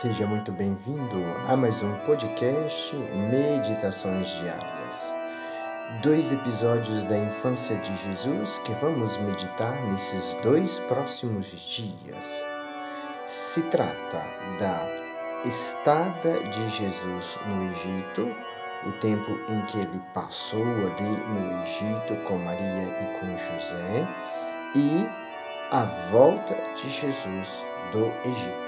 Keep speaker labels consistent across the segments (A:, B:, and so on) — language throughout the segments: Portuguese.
A: Seja muito bem-vindo a mais um podcast Meditações Diárias. Dois episódios da infância de Jesus que vamos meditar nesses dois próximos dias. Se trata da estada de Jesus no Egito, o tempo em que ele passou ali no Egito com Maria e com José, e a volta de Jesus do Egito.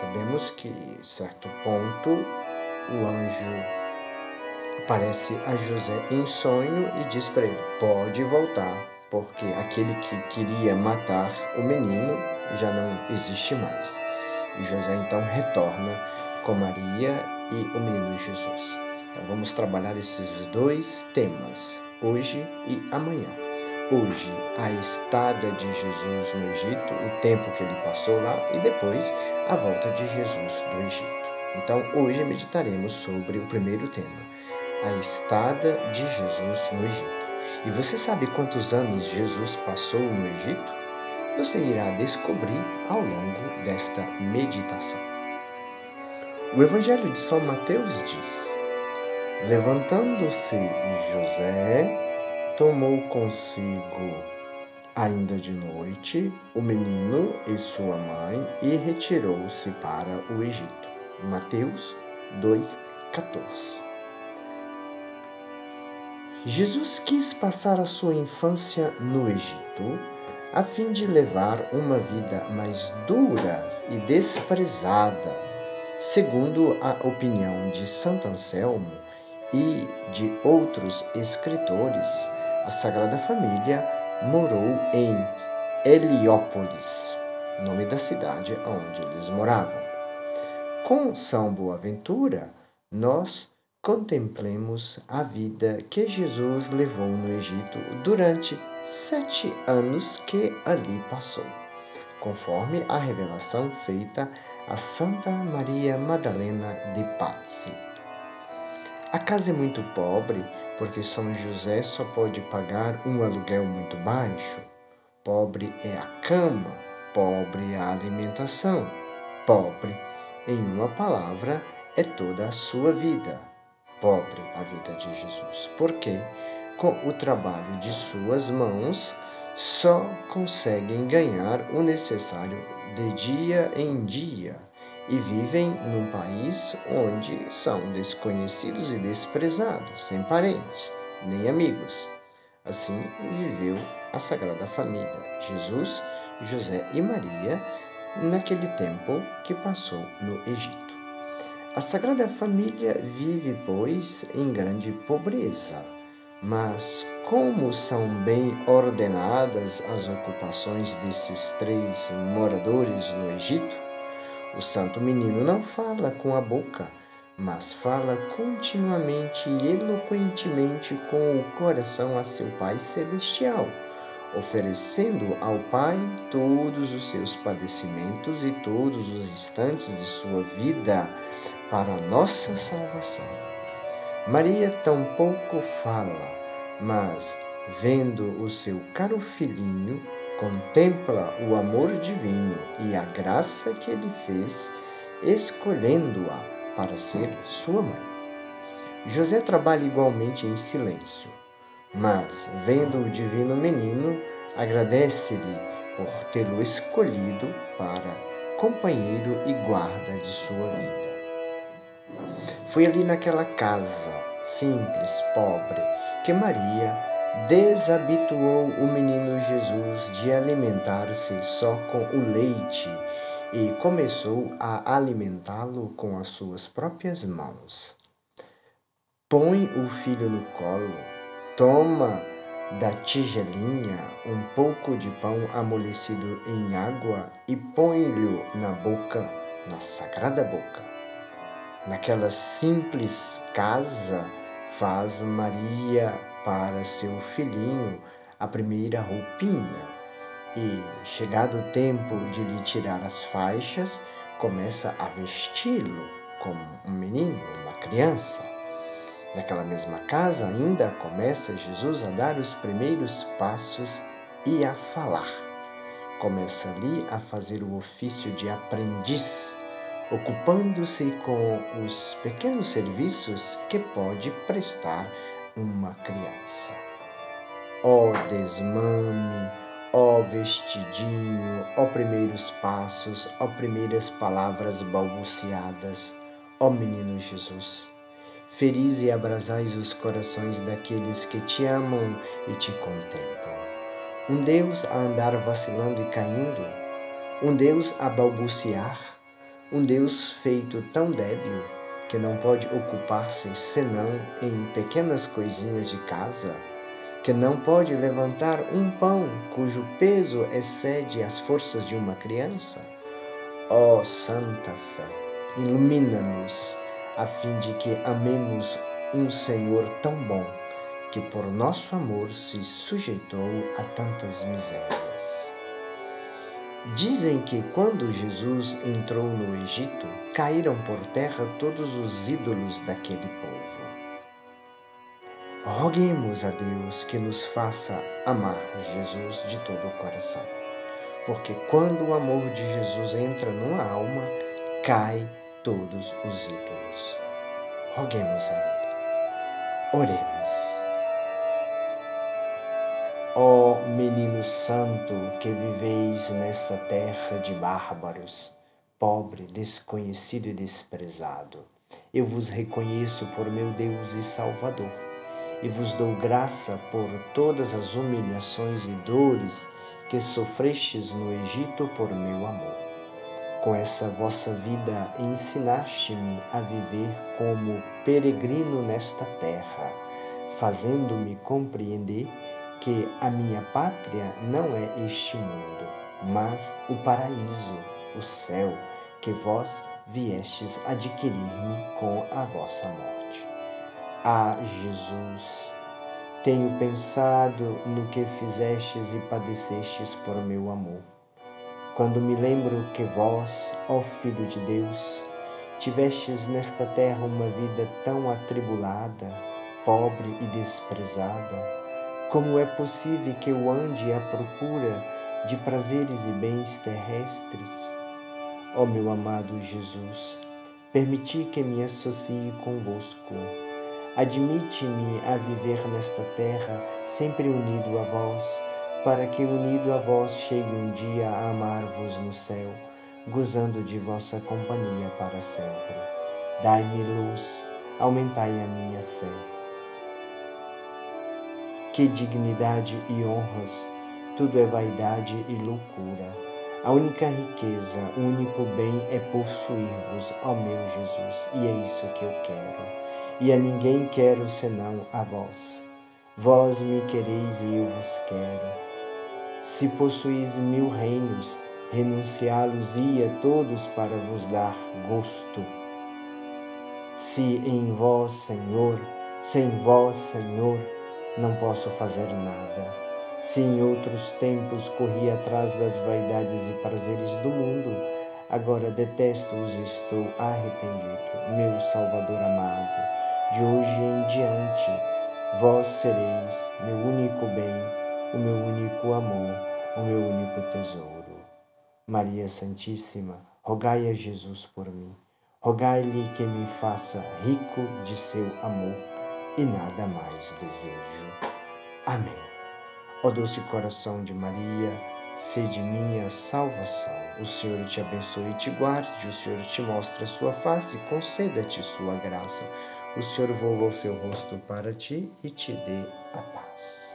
A: Sabemos que, certo ponto, o anjo aparece a José em sonho e diz para ele: pode voltar, porque aquele que queria matar o menino já não existe mais. E José então retorna com Maria e o menino Jesus. Então vamos trabalhar esses dois temas hoje e amanhã hoje a estada de Jesus no Egito, o tempo que ele passou lá e depois a volta de Jesus do Egito. Então, hoje meditaremos sobre o primeiro tema, a estada de Jesus no Egito. E você sabe quantos anos Jesus passou no Egito? Você irá descobrir ao longo desta meditação. O Evangelho de São Mateus diz: Levantando-se José, tomou consigo, ainda de noite, o menino e sua mãe e retirou-se para o Egito. Mateus 2,14 Jesus quis passar a sua infância no Egito a fim de levar uma vida mais dura e desprezada, segundo a opinião de Santo Anselmo e de outros escritores a Sagrada Família morou em Heliópolis, nome da cidade onde eles moravam. Com São Boaventura, nós contemplemos a vida que Jesus levou no Egito durante sete anos que ali passou, conforme a revelação feita a Santa Maria Madalena de Pazzi. A casa é muito pobre porque São José só pode pagar um aluguel muito baixo. Pobre é a cama, pobre é a alimentação, pobre, em uma palavra, é toda a sua vida. Pobre a vida de Jesus, porque com o trabalho de suas mãos só conseguem ganhar o necessário de dia em dia e vivem num país onde são desconhecidos e desprezados, sem parentes, nem amigos. Assim viveu a Sagrada Família, Jesus, José e Maria, naquele tempo que passou no Egito. A Sagrada Família vive, pois, em grande pobreza, mas como são bem ordenadas as ocupações desses três moradores no Egito, o santo menino não fala com a boca, mas fala continuamente e eloquentemente com o coração a seu Pai Celestial, oferecendo ao Pai todos os seus padecimentos e todos os instantes de sua vida para a nossa salvação. Maria tampouco fala, mas, vendo o seu caro filhinho, contempla o amor divino e a graça que ele fez, escolhendo-a para ser sua mãe. José trabalha igualmente em silêncio, mas, vendo o divino menino, agradece-lhe por tê-lo escolhido para companheiro e guarda de sua vida. Foi ali naquela casa, simples, pobre, que Maria desabituou o menino Jesus de alimentar-se só com o leite e começou a alimentá-lo com as suas próprias mãos. Põe o filho no colo, toma da tigelinha um pouco de pão amolecido em água e põe-lhe na boca, na sagrada boca. Naquela simples casa faz Maria para seu filhinho a primeira roupinha. E, chegado o tempo de lhe tirar as faixas, começa a vesti-lo como um menino, uma criança. Naquela mesma casa, ainda começa Jesus a dar os primeiros passos e a falar. Começa ali a fazer o ofício de aprendiz, ocupando-se com os pequenos serviços que pode prestar uma criança. Ó oh, desmame, ó oh, vestidinho, ó oh, primeiros passos, ó primeiras palavras balbuciadas, ó menino Jesus. Feliz e abrasais os corações daqueles que te amam e te contemplam. Um Deus a andar vacilando e caindo, um Deus a balbuciar, um Deus feito tão débil que não pode ocupar-se senão em pequenas coisinhas de casa, que não pode levantar um pão cujo peso excede as forças de uma criança? Ó oh, Santa Fé, ilumina-nos a fim de que amemos um Senhor tão bom que por nosso amor se sujeitou a tantas misérias. Dizem que quando Jesus entrou no Egito, caíram por terra todos os ídolos daquele povo. Roguemos a Deus que nos faça amar Jesus de todo o coração, porque quando o amor de Jesus entra numa alma, cai todos os ídolos. Roguemos a Ele. Oremos. Oh, menino santo que viveis nesta terra de bárbaros, pobre, desconhecido e desprezado, eu vos reconheço por meu Deus e Salvador, e vos dou graça por todas as humilhações e dores que sofrestes no Egito por meu amor. Com essa vossa vida ensinaste-me a viver como peregrino nesta terra, fazendo-me compreender que a minha pátria não é este mundo, mas o paraíso, o céu, que vós viestes adquirir-me com a vossa morte. Ah, Jesus, tenho pensado no que fizestes e padecestes por meu amor. Quando me lembro que vós, ó Filho de Deus, tivestes nesta terra uma vida tão atribulada, pobre e desprezada, como é possível que eu ande à procura de prazeres e bens terrestres? Ó meu amado Jesus, permiti que me associe convosco. Admite-me a viver nesta terra, sempre unido a vós, para que unido a vós chegue um dia a amar-vos no céu, gozando de vossa companhia para sempre. Dai-me luz, aumentai a minha fé. Que dignidade e honras, tudo é vaidade e loucura. A única riqueza, o único bem é possuir-vos, ó meu Jesus, e é isso que eu quero. E a ninguém quero senão a vós. Vós me quereis e eu vos quero. Se possuís mil reinos, renunciá-los-ia todos para vos dar gosto. Se em vós, Senhor, sem vós, Senhor, não posso fazer nada. Se em outros tempos corri atrás das vaidades e prazeres do mundo, agora detesto-os e estou arrependido. Meu Salvador amado, de hoje em diante, vós sereis meu único bem, o meu único amor, o meu único tesouro. Maria Santíssima, rogai a Jesus por mim. Rogai-lhe que me faça rico de seu amor e nada mais desejo. Amém. Ó doce coração de Maria, sede minha salvação. O Senhor te abençoe e te guarde, o Senhor te mostre a sua face e conceda-te sua graça. O Senhor volva o seu rosto para ti e te dê a paz.